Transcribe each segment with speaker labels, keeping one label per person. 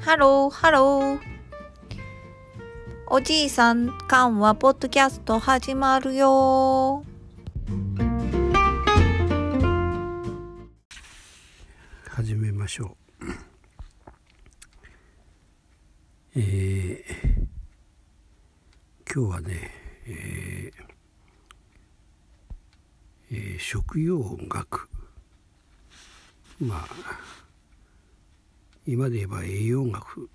Speaker 1: ハロー、ハロー。おじいさん、かんはポッドキャスト始まるよ。
Speaker 2: 始めましょう。えー、今日はね、えーえー、食用学まあ今で言えば栄養学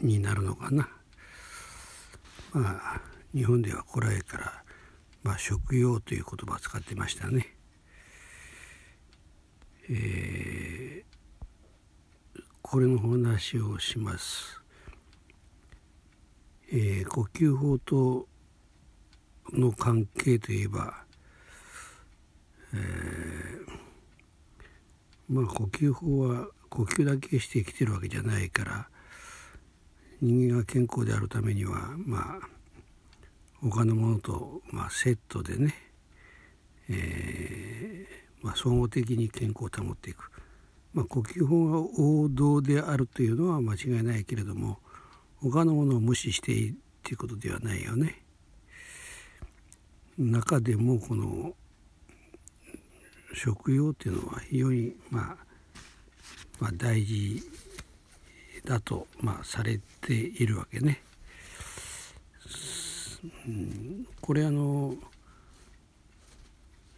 Speaker 2: になるのかなまあ日本では古来から、まあ、食用という言葉を使ってましたね。えー、これの話をします。えー、呼吸法との関係といえば、えー、まあ呼吸法は呼吸だけして生きてるわけじゃないから人間が健康であるためにはまあ他のものと、まあ、セットでね、えーまあ、総合的に健康を保っていく、まあ、呼吸法が王道であるというのは間違いないけれども他のものを無視していいっていうことではないよね。中でもこの食用っていうのは非常にまあまあ、大事だと、まあ、されているわけね。これあの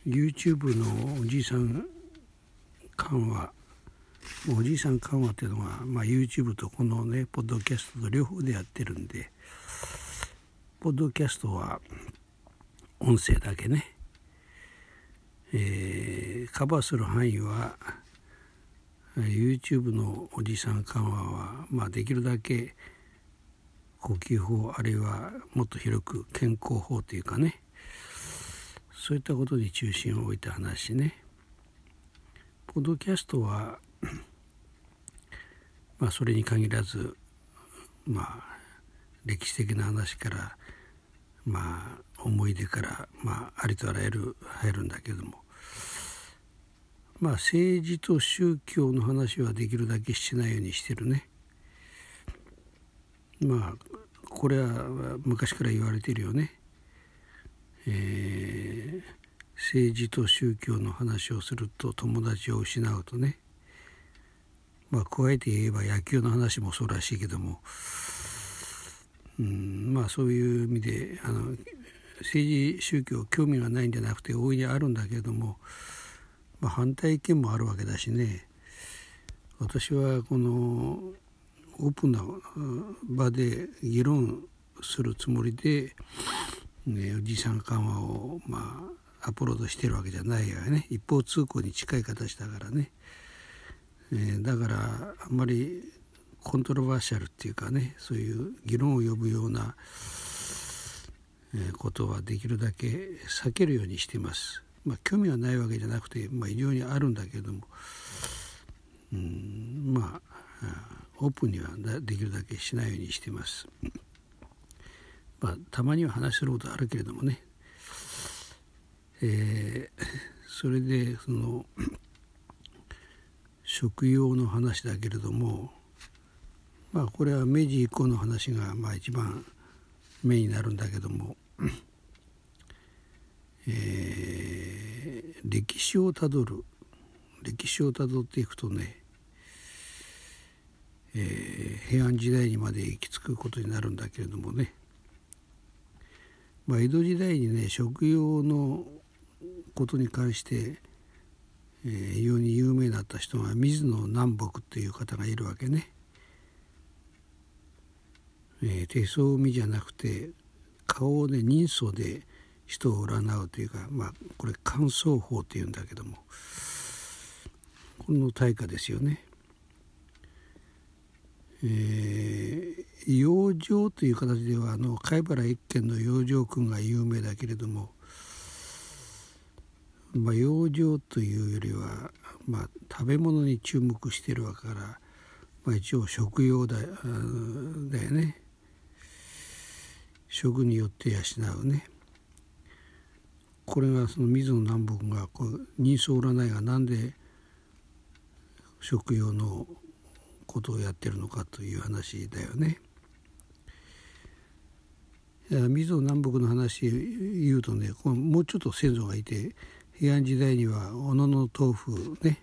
Speaker 2: YouTube のおじいさん緩和おじいさん緩和っていうのは、まあ、YouTube とこのねポッドキャストと両方でやってるんでポッドキャストは音声だけね、えー、カバーする範囲は YouTube のおじさん緩和は、まあ、できるだけ呼吸法あるいはもっと広く健康法というかねそういったことに中心を置いた話ね。ポッドキャストは まあそれに限らずまあ歴史的な話からまあ思い出からまあありとあらゆる入るんだけどもまあ政治と宗教の話はできるだけしないようにしてるね。まあこれは昔から言われてるよね。えー、政治と宗教の話をすると友達を失うとね。まあ加えて言えば野球の話もそうらしいけども、うん、まあそういう意味であの政治宗教興味がないんじゃなくて大いにあるんだけれどもまあ、反対意見もあるわけだしね。私はこのオープンな場で議論するつもりで、ね、おじさん緩和をまあアップロードしてるわけじゃないよね。一方通行に近い形だからね、えー、だからあんまりコントロバーシャルっていうかねそういう議論を呼ぶようなことはできるだけ避けるようにしています。まあ、興味はないわけじゃなくて、まあ、非常にあるんだけれども、うん、まあオープンにはできるだけしないようにしてます。まあ、たまには話することあるけれどもね、えー、それでその食用の話だけれどもまあこれは明治以降の話がまあ一番メインになるんだけども。えー、歴史をたどる歴史をたどっていくとね、えー、平安時代にまで行き着くことになるんだけれどもね、まあ、江戸時代にね食用のことに関して、えー、非常に有名だった人が水野南北っていう方がいるわけね。えー、手相見じゃなくて顔をね人相で人を占うというか、まあ、これ乾燥法というんだけどもこの大化ですよね。えー、養生という形ではあの貝原一軒の養生君が有名だけれども、まあ、養生というよりは、まあ、食べ物に注目しているわけから、まあ、一応食用だだよね食によって養うねこれがその水野南北がこう人相占いが何で食用のことをやってるのかという話だよね。水野南北の話言うとねもうちょっと先祖がいて平安時代には小野の豆腐ね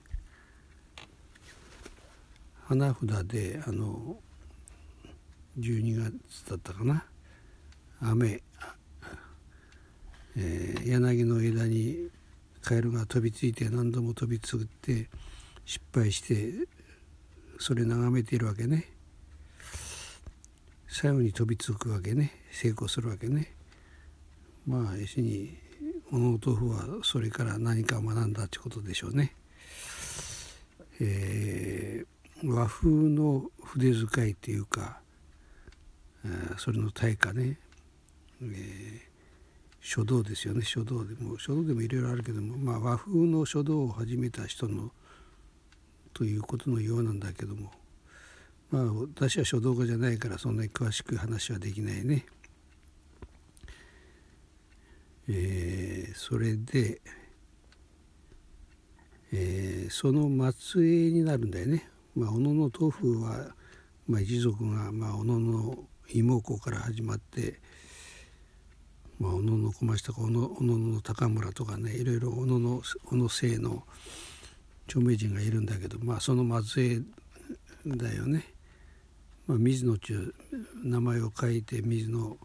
Speaker 2: 花札であの12月だったかな雨、えー、柳の枝にカエルが飛びついて何度も飛びつくって失敗してそれ眺めているわけね。最後に飛びつくわけね。成功するわけね。まあ要するに小野豆腐はそれから何か学んだってことでしょうね。えー、和風の筆使いっていうか、それの対価ね、えー、書道ですよね書道でも書道でもいろいろあるけども、まあ、和風の書道を始めた人のということのようなんだけどもまあ私は書道家じゃないからそんなに詳しく話はできないね。えー、それで、えー、その末裔になるんだよね。まあ、小野の豆腐は、まあ、一族が、まあ、小野の妹子から始まって、まあ、小野の小町とか小野小野の高村とかねいろいろ小野の小野姓の著名人がいるんだけど、まあ、その末裔だよね。まあ、水野中名前を書いて水野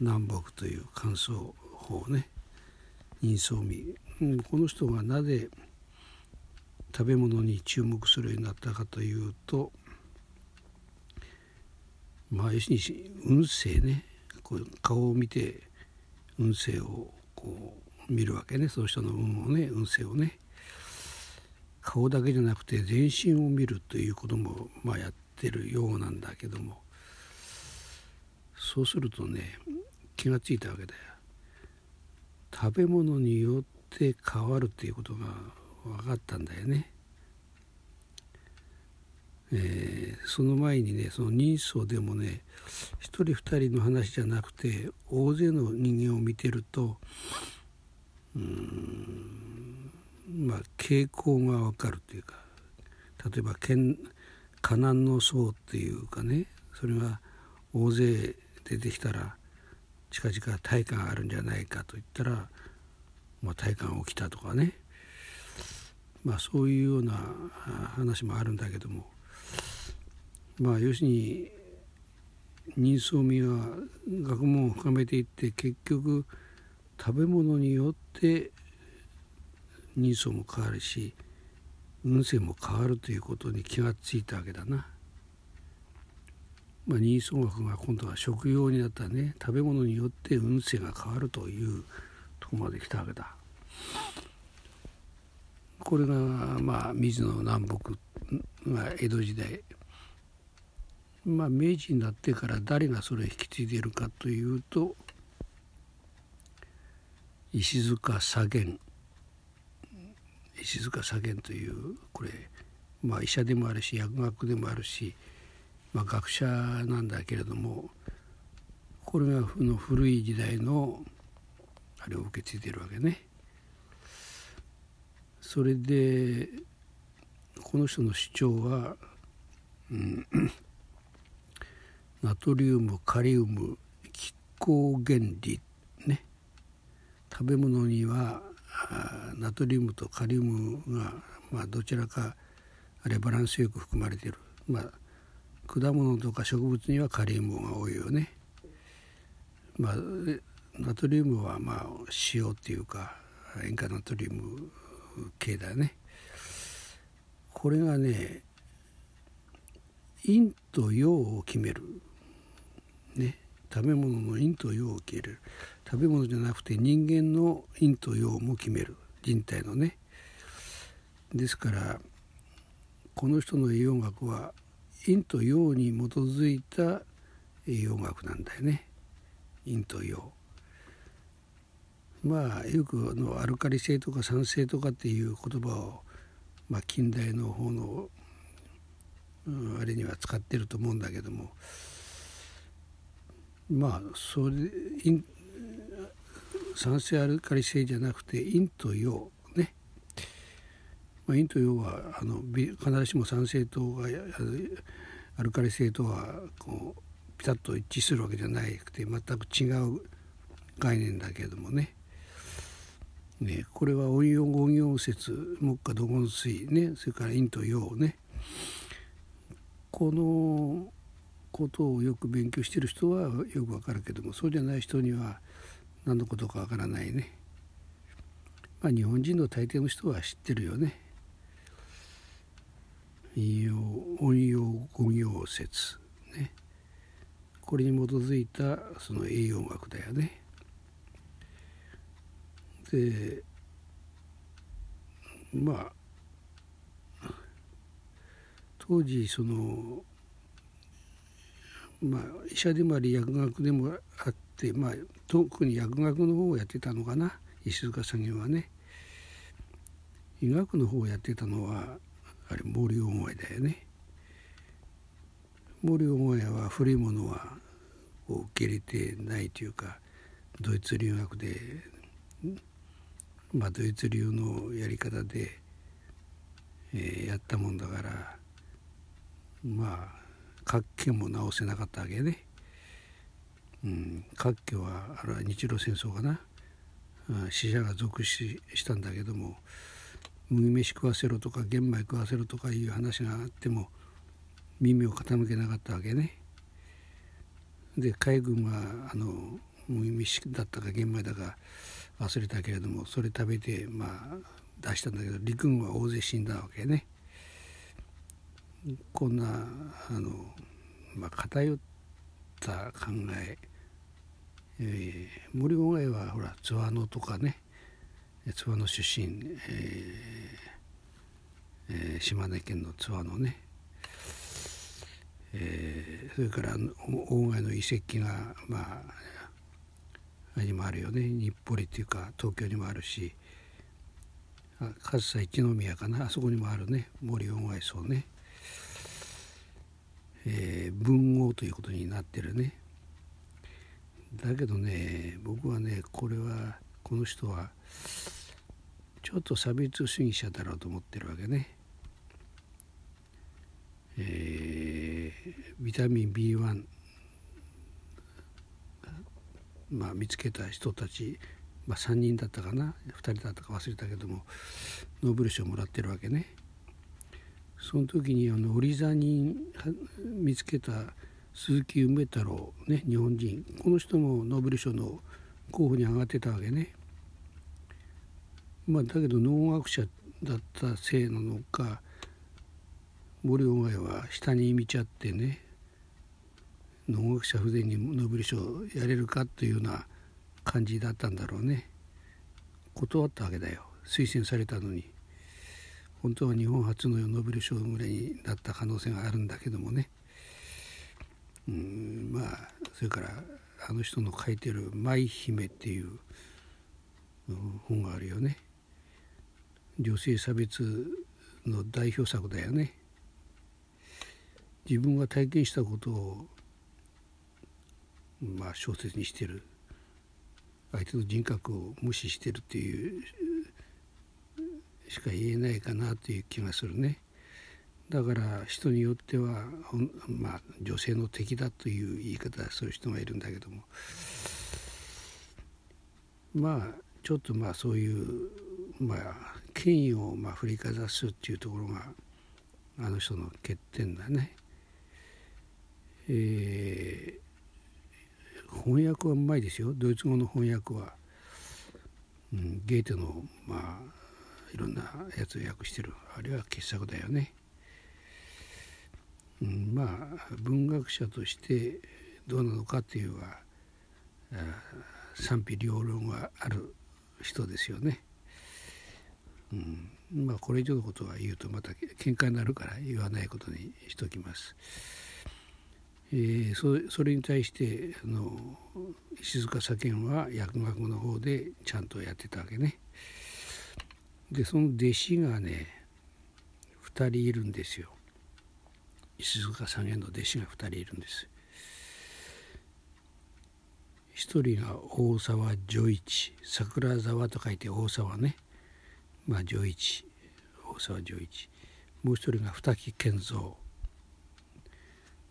Speaker 2: 南北という感想方ね人相味、うん、この人がなぜ食べ物に注目するようになったかというとまあ要するに運勢ねこう顔を見て運勢をこう見るわけねその人の運をね運勢をね顔だけじゃなくて全身を見るということもまあやってるようなんだけどもそうするとね気が付いたわけだよ。食べ物によって変わるっていうことが分かったんだよね。えー、その前にねその人相でもね一人二人の話じゃなくて大勢の人間を見てるとうんまあ傾向が分かるっていうか例えば河南の層っていうかねそれが大勢出てきたら近々体感あるんじゃないかと言ったら、まあ、体感起きたとかね。まあそういうような話もあるんだけどもまあ要するに人相味は学問を深めていって結局食べ物によって人相も変わるし運勢も変わるということに気がついたわけだな。まあ、人相学が今度は食用になったね食べ物によって運勢が変わるというとこまで来たわけだ。これがまあ水野南北が江戸時代まあ明治になってから誰がそれを引き継いでいるかというと石塚左源石塚左源というこれまあ医者でもあるし薬学でもあるしまあ、学者なんだけれどもこれがの古い時代のあれを受け継いでるわけね。それでこの人の主張は、うん、ナトリウムカリウム気候原理ね食べ物にはナトリウムとカリウムが、まあ、どちらかあれバランスよく含まれている。まあ果物とか植物にはカリウムが多いよね。まあ、ナトリウムはまあ塩っていうか塩化ナトリウム系だね。これがね陰と陽を決める。ね食べ物の陰と陽を決める。食べ物じゃなくて人間の陰と陽も決める。人体のね。ですからこの人の栄養学は陰と陽に基づいた栄養学なんだよね。陰と陽。まあよくのアルカリ性とか酸性とかっていう言葉を、まあ、近代の方の、うん、あれには使ってると思うんだけども。まあそれ酸性アルカリ性じゃなくて陰と陽ね。まあ、陰と陽はあの必ずしも酸性とがアルカリ性とはこうピタッと一致するわけじゃなくて全く違う概念だけれどもね。ねこれは音陽音陽説木下土言水ね。それから陰と陽ね。このことをよく勉強してる人はよくわかるけどもそうじゃない人には何のことかわからないね。まあ日本人の大抵の人は知ってるよね。引用音用語行説ねこれに基づいたその栄養学だよね。でまあ当時そのまあ医者でもあり薬学でもあってまあ特に薬学の方をやってたのかな石塚作業はね。医学の方をやってたのはあれ毛利大前だよね。毛利大前は古いものは受け入れてないというかドイツ留学でまあドイツ流のやり方で、えー、やったもんだからまあ活気も直せなかったわけね。うん、活気はあれは日露戦争かな、うん、死者が続死したんだけども麦飯食わせろとか玄米食わせろとかいう話があっても耳を傾けなかったわけね。で海軍はあの麦飯だったか玄米だか忘れたけれどもそれ食べてまあ出したんだけど陸軍は大勢死んだわけね。こんなあの、まあ、偏った考ええー、森鴎外はほら津和野とかね津和野出身、えーえー、島根県の津和野ね、えー、それから鴎外の遺跡がまああれにもあるよね。日暮里っていうか東京にもあるし上総一宮かな。あそこにもあるね。森鴎外荘ね。えー、文豪ということになってるねだけどね僕はねこれはこの人はちょっと差別主義者だろうと思ってるわけね。えー、ビタミン B1 まあ見つけた人たち、まあ、3人だったかな2人だったか忘れたけどもノーベル賞もらってるわけね。その時にあの折り座に見つけた鈴木梅太郎ね日本人。この人もノーベル賞の候補に上がってたわけね。まあ、だけど農学者だったせいなのか森鴎外は下に見ちゃってね農学者不全にノーベル賞やれるかというような感じだったんだろうね。断ったわけだよ。推薦されたのに。本当は日本初のノーベル賞ぐらいになった可能性があるんだけどもね。うんまあそれからあの人の書いてる「舞姫」っていう本があるよね。女性差別の代表作だよね。自分が体験したことをまあ小説にしてる。相手の人格を無視してるっていうしか言えないかなという気がするね。だから人によっては、まあ、女性の敵だという言い方する人がいるんだけどもまあちょっとまあそういう、まあ、権威をまあ振りかざすっていうところがあの人の欠点だね。えー、翻訳はうまいですよドイツ語の翻訳は、うん、ゲーテのまあいろんなやつを訳してるあれは傑作だよね。うん、まあ文学者としてどうなのかっていうのは賛否両論がある人ですよね。うん、まあこれ以上のことは言うとまた喧嘩になるから言わないことにしときます。えー、そそれに対してあの石塚左賢は薬学の方でちゃんとやってたわけね。でその弟子がね2人いるんですよ。石塚さんへの弟子が2人いるんです。一人が大沢女一桜沢と書いて大沢ね。まあ女一大沢丈一。もう一人が二木健三、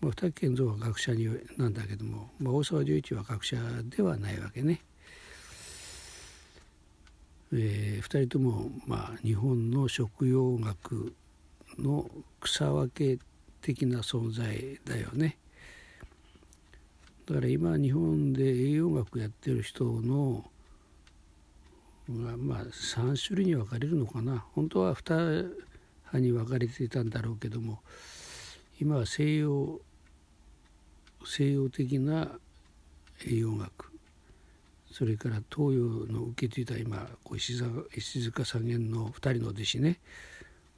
Speaker 2: まあ、二木健三は学者になんだけども、まあ、大沢丈一は学者ではないわけね。えー、2人とも、まあ、日本の食用学の草分け的な存在だよね。だから今日本で栄養学やってる人のまあ3種類に分かれるのかな本当は2派に分かれていたんだろうけども今は西洋西洋的な栄養学それから東洋の受け継いだ今石塚三元の2人の弟子ね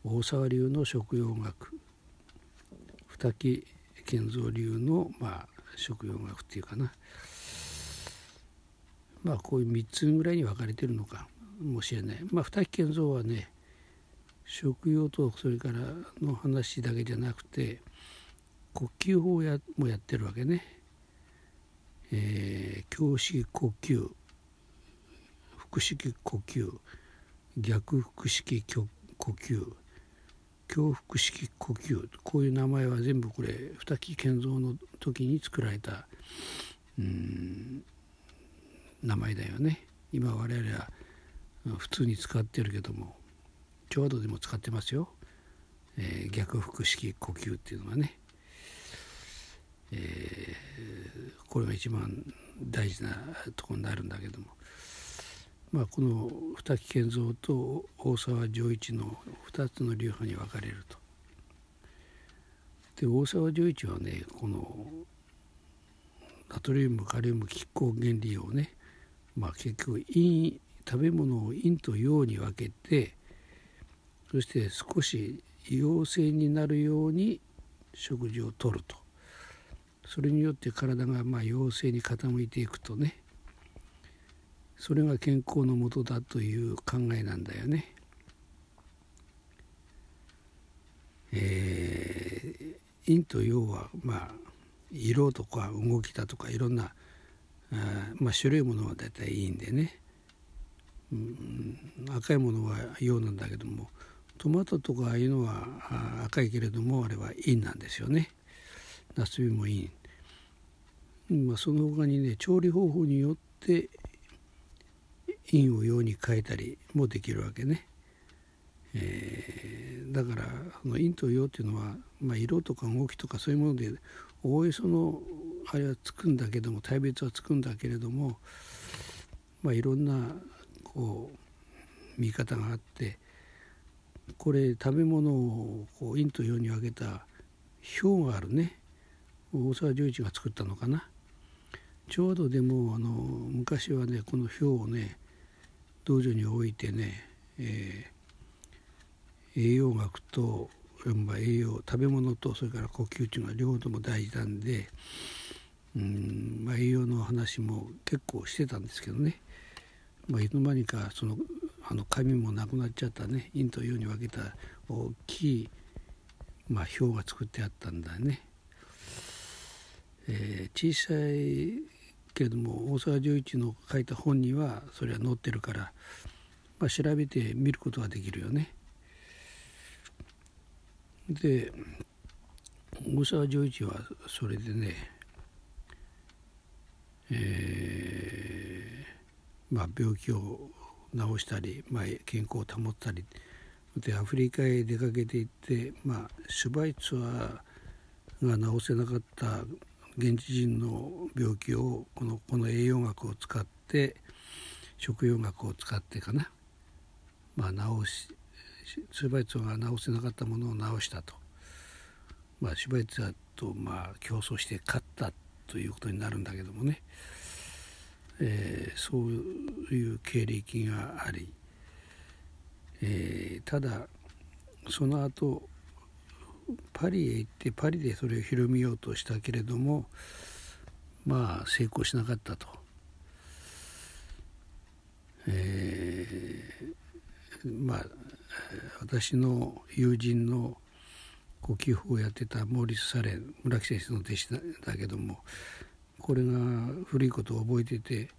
Speaker 2: 大沢流の食用学。二木健三流のまあ食用学っていうかな。まあこういう3つぐらいに分かれてるのかもしれない。まあ二木健三はね食用とそれからの話だけじゃなくて呼吸法やもやってるわけね。えー、胸式呼吸腹式呼吸逆腹式呼吸胸腹式呼吸こういう名前は全部これ二木健三の時に作られたうん名前だよね。今我々は普通に使ってるけどもちょうどでも使ってますよ、えー、逆腹式呼吸っていうのがね、えー、これが一番大事なとこになるんだけどもまあこの二木健三と大沢丈一の2つの流派に分かれると。で大沢丈一はねこのナトリウムカリウム拮抗原理をねまあ結局陰食べ物を陰と陽に分けてそして少し陽性になるように食事をとるとそれによって体がまあ陽性に傾いていくとねそれが健康のもとだという考えなんだよね。えー、陰と陽はまあ色とか動きだとかいろんなあ、まあ、種類ものは大体いいんでね、うん、赤いものは陽なんだけどもトマトとかああいうのは赤いけれどもあれは陰なんですよね。ナスビも陰。まあ、その他にね調理方法によって陰を陽に変えたりもできるわけね。えー、だからの陰と陽っていうのは、まあ、色とか動きとかそういうものでおおよそのあれはつくんだけども大別はつくんだけれども、まあ、いろんなこう見方があってこれ食べ物をこう陰と陽に分けた表があるね大沢十一が作ったのかなちょうどでもあの昔はねこの表をね道場に置いてね、えー、栄養学と栄養食べ物とそれから呼吸っていうのは両方とも大事なんでうん、まあ、栄養の話も結構してたんですけどね、まあ、いつの間にかそのあの紙もなくなっちゃったね陰と陽に分けた大きい、まあ、表が作ってあったんだね。えー、小さいけども大沢十一の書いた本にはそれは載ってるから、まあ、調べて見ることができるよね。で大沢十一はそれでね、えー、まあ、病気を治したり、まあ、健康を保ったりでアフリカへ出かけていって、まあ、シュバイツアーが治せなかった現地人の病気をこのこの栄養学を使って食用学を使ってかな、まあ、治しシュバイツが治せなかったものを治したと、まあ、シュバイツアーとまあ競争して勝ったということになるんだけどもね。えー、そういう経歴があり、えー、ただその後パリへ行ってパリでそれを広めようとしたけれどもまあ成功しなかったと。えー、まあ私の友人の呼吸法をやってたモーリス・サレン村木先生の弟子だけどもこれが古いことを覚えてて、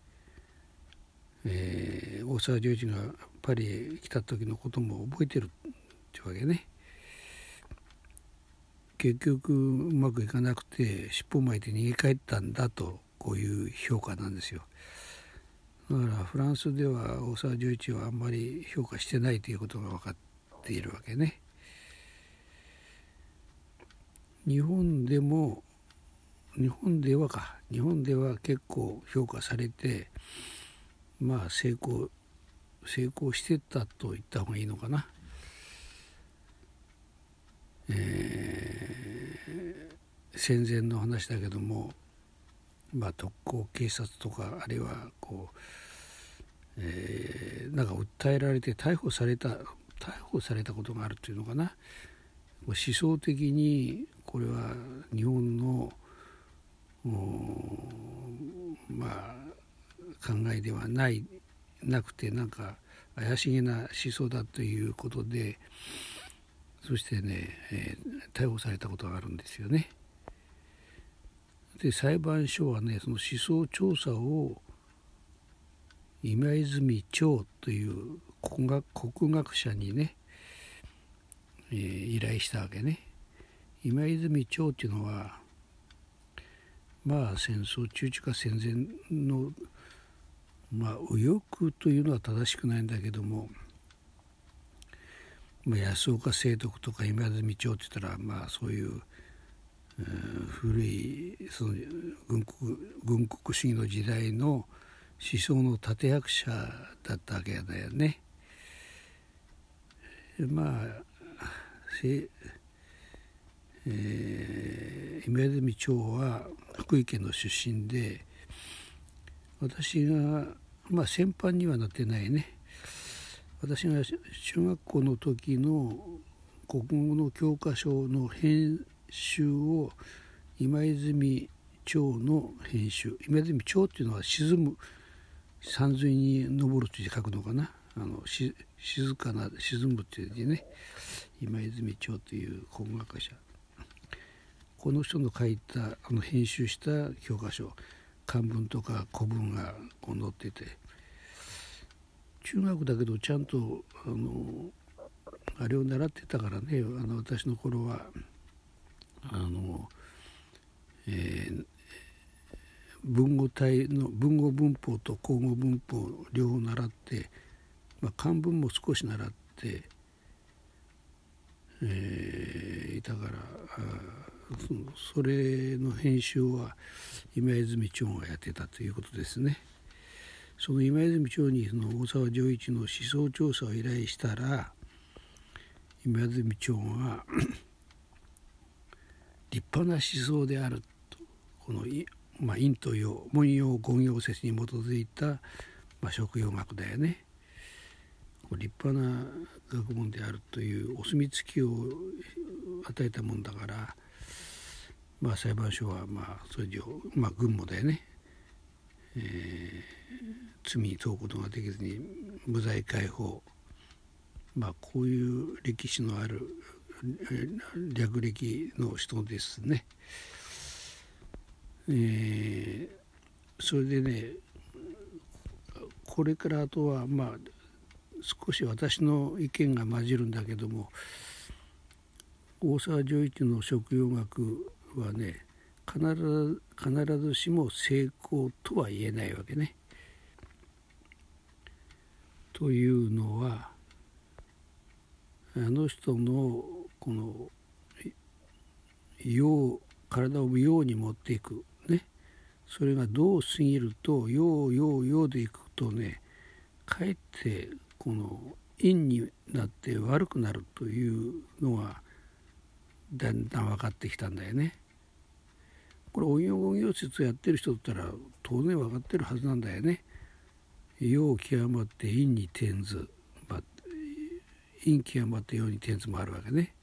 Speaker 2: えー、大沢十一がパリへ来た時のことも覚えてるってわけね。結局うまくいかなくて尻尾巻いて逃げ帰ったんだとこういう評価なんですよ。だからフランスでは大沢十一はあんまり評価してないということが分かっているわけね。日本でも日本ではか日本では結構評価されてまあ成功成功してたと言った方がいいのかな。えー、戦前の話だけども、まあ、特攻警察とかあるいはこう、えー、なんか訴えられて逮捕された逮捕されたことがあるというのかな思想的にこれは日本のまあ考えではないなくてなんか怪しげな思想だということでそしてね、えー、逮捕されたことがあるんですよね。で裁判所はねその思想調査を今泉町という国学国学者にね、えー、依頼したわけね。今泉町っていうのはまあ戦争中中か戦前のまあ右翼というのは正しくないんだけども、まあ、安岡清徳とか今泉町って言ったらまあそういう、古いその軍国軍国主義の時代の思想の立役者だったわけだよね。まあえー、今泉町は福井県の出身で私がまあ先般にはなってないね私が中学校の時の国語の教科書の編集を今泉町の編集。今泉町っていうのは沈む山水に登るという書くのかな。あの静かな沈むっていう字ね。今泉町という国学者。この人の書いたあの編集した教科書。漢文とか古文がこう載ってて。中学だけどちゃんとあのあれを習ってたからね。あの私の頃はあの、えー、文語体の文語文法と口語文法両方習って、まあ、漢文も少し習って、えー、いたからそそれの編集は今泉町がやってたということですね。その今泉町にその大沢丈一の思想調査を依頼したら今泉町が立派な思想であるとこの、まあ、陰と陽文様言陽説に基づいた、まあ、食用学だよね。立派な学問であるというお墨付きを与えたもんだからまあ、裁判所はまあそれ以上、まあ、軍もだよね、えー、罪に問うことができずに無罪解放、まあ、こういう歴史のある略歴の人ですね。えー、それでねこれからあとはまあ少し私の意見が混じるんだけども大沢丈一の食用学はね必ず必ずしも成功とは言えないわけね。というのはあの人のこの陽体を陽に持っていくねそれがどう過ぎると陽陽陽でいくとねかえってこの陰になって悪くなるというのがだんだん分かってきたんだよね。これ音用音用説やってる人だったら当然分かってるはずなんだよね。陽極まって陰に転ず、まあ、陰極まって陽に転ずもあるわけね。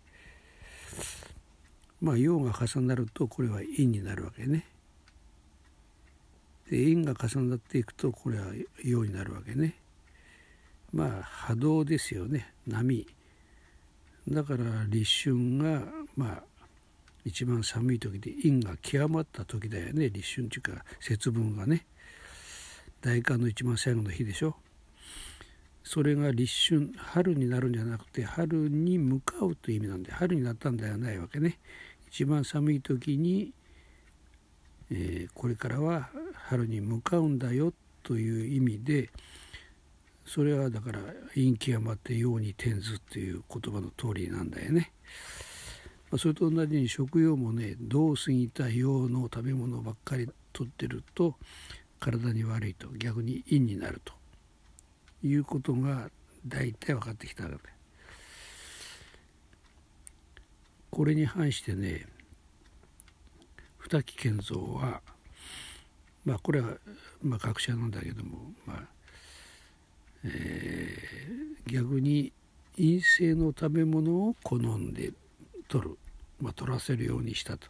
Speaker 2: まあ陽が重なるとこれは陰になるわけね。で陰が重なっていくとこれは陽になるわけね。まあ波動ですよね波。だから立春がまあ一番寒い時で陰が極まった時だよね立春っていうか節分がね大寒の一番最後の日でしょそれが立春春になるんじゃなくて春に向かうという意味なんで春になったんではないわけね一番寒い時に、えー、これからは春に向かうんだよという意味でそれはだから陰気余って陽に転ずっていう言葉の通りなんだよね。まあ、それと同じに食用もねどう過ぎた陽の食べ物ばっかりとってると体に悪いと逆に陰になるということが大体分かってきたわけでこれに反してね二木健三はまあこれはまあ学者なんだけどもまあえー、逆に陰性の食べ物を好んで取る、まあ、取らせるようにしたと。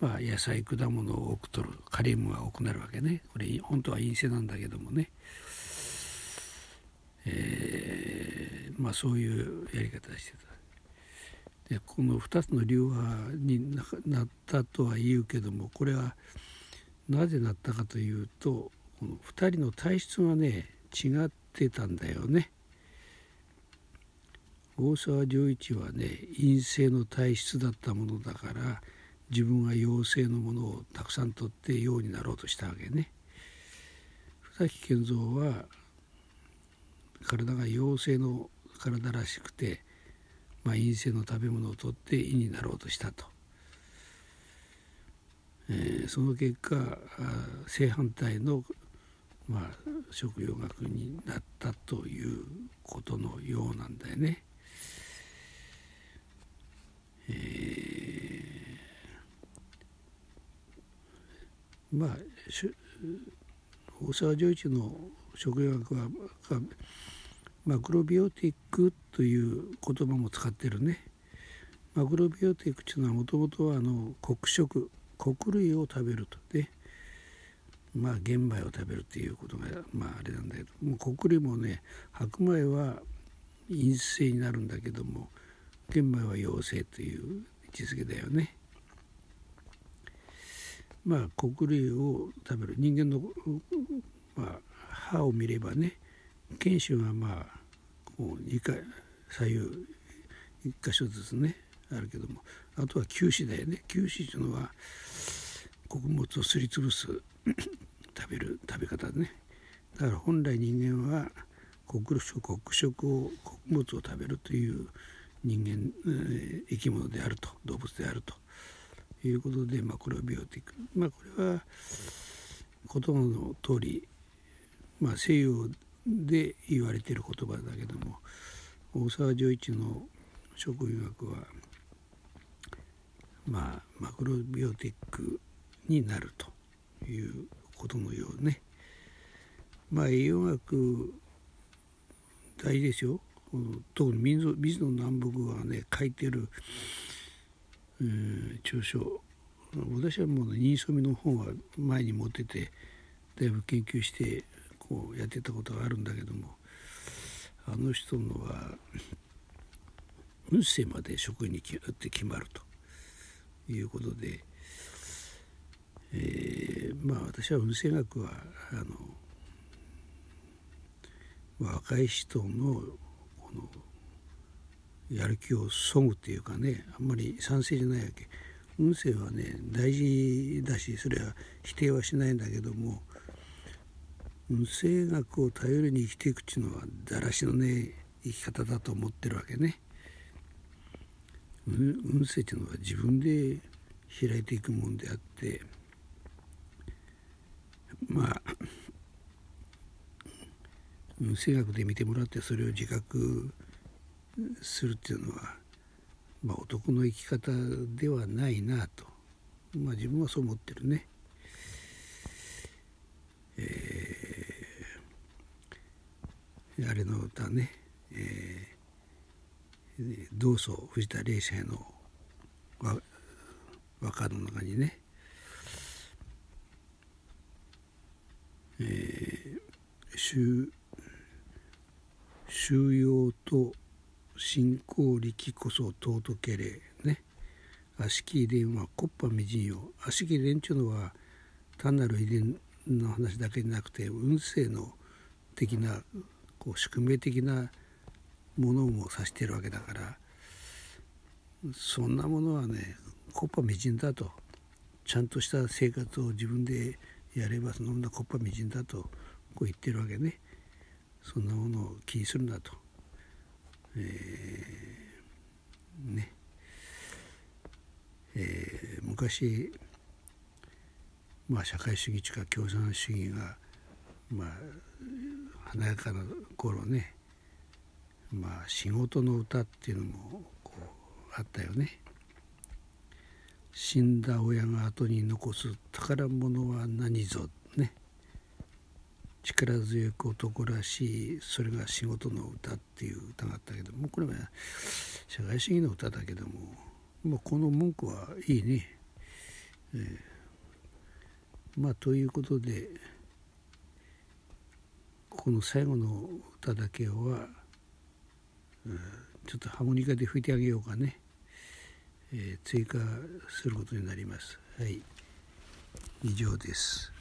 Speaker 2: まあ、野菜果物を多く取るカリウムが多くなるわけね。これ本当は陰性なんだけどもね、えー、まあそういうやり方してた。でこの2つの流派になったとは言うけどもこれはなぜなったかというとこの2人の体質がね違ってたんだよね。大沢丈一はね陰性の体質だったものだから自分は陽性のものをたくさん取って陽になろうとしたわけね。二木健三は体が陽性の体らしくて、まあ、陰性の食べ物を取って陰になろうとしたと。えー、その結果正反対のまあ、食用学になったということのようなんだよね。えー、まあ大沢丈一の食用学はマクロビオティックという言葉も使ってるね。マクロビオティックというのはもともとはあの黒食穀類を食べるとねまあ玄米を食べるっていうことがまああれなんだけどもう穀類もね白米は陰性になるんだけども玄米は陽性という位置づけだよね。まあ穀類を食べる人間の、まあ、歯を見ればね犬種がまあ2回左右1箇所ずつねあるけども。あとは臼歯だよね。臼歯というのは穀物をすりつぶす 食べる食べ方ね。だから本来人間は黒食黒食を穀物を食べるという人間、えー、生き物であると。動物であると。いうことでマクロビオティック。まあこれは言葉の通り、まあ、西洋で言われている言葉だけども大沢丈一の食医学はまあマクロビオティックになるということのようね。まあ栄養学大事ですよ。特に水野南北がね書いてる、うん、著書。私はもう新染の本は前に持っててだいぶ研究してこうやってたことがあるんだけどもあの人のは運勢まで職員にって決まると。いうことでえー、まあ私は運勢学はあの若い人のこのやる気をそぐっていうかねあんまり賛成じゃないわけ。運勢はね大事だしそれは否定はしないんだけども運勢学を頼りに生きていくっていうのはだらしのね生き方だと思ってるわけね。運勢っていうのは自分で開いていくもんであってまあ性学で見てもらってそれを自覚するっていうのは、まあ、男の生き方ではないなと、まあ、自分はそう思ってるね。えー、あれの歌ね、えー、同窓藤田霊社の和歌の中にね。えー、収収容と信仰力こそ尊けれね。悪しき遺伝はコッパ未人よ。悪しき遺伝っていうのは単なる遺伝の話だけじゃなくて運勢の的なこう宿命的なものも指しているわけだからそんなものはねこっぱみじんだと。ちゃんとした生活を自分でやればそんなこっぱみじんだとこう言ってるわけね。そんなものを気にするなと、えー、ね。えー、昔まあ社会主義とか共産主義がまあ華やかな頃ねまあ仕事の歌っていうのもこうあったよね。死んだ親が後に残す宝物は何ぞね力強く男らしいそれが仕事の歌っていう歌があったけどもこれは社会主義の歌だけども、まあ、この文句はいいね。えー、まあということでこの最後の歌だけは、うん、ちょっとハーモニカで吹いてあげようかね。えー、追加することになります。はい、以上です。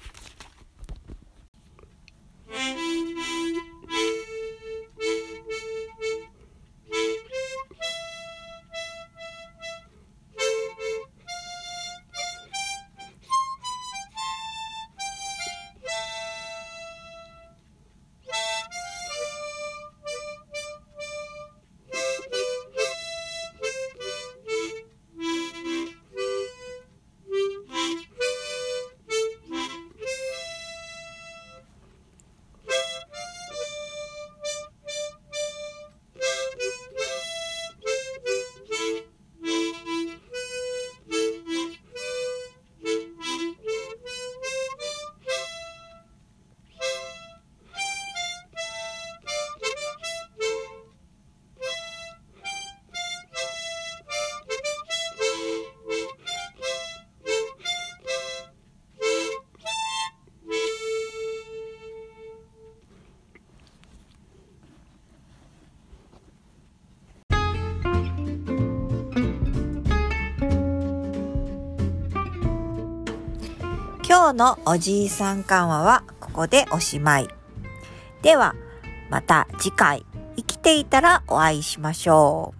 Speaker 1: 今日のおじいさん緩和はここでおしまい。では、また次回生きていたらお会いしましょう。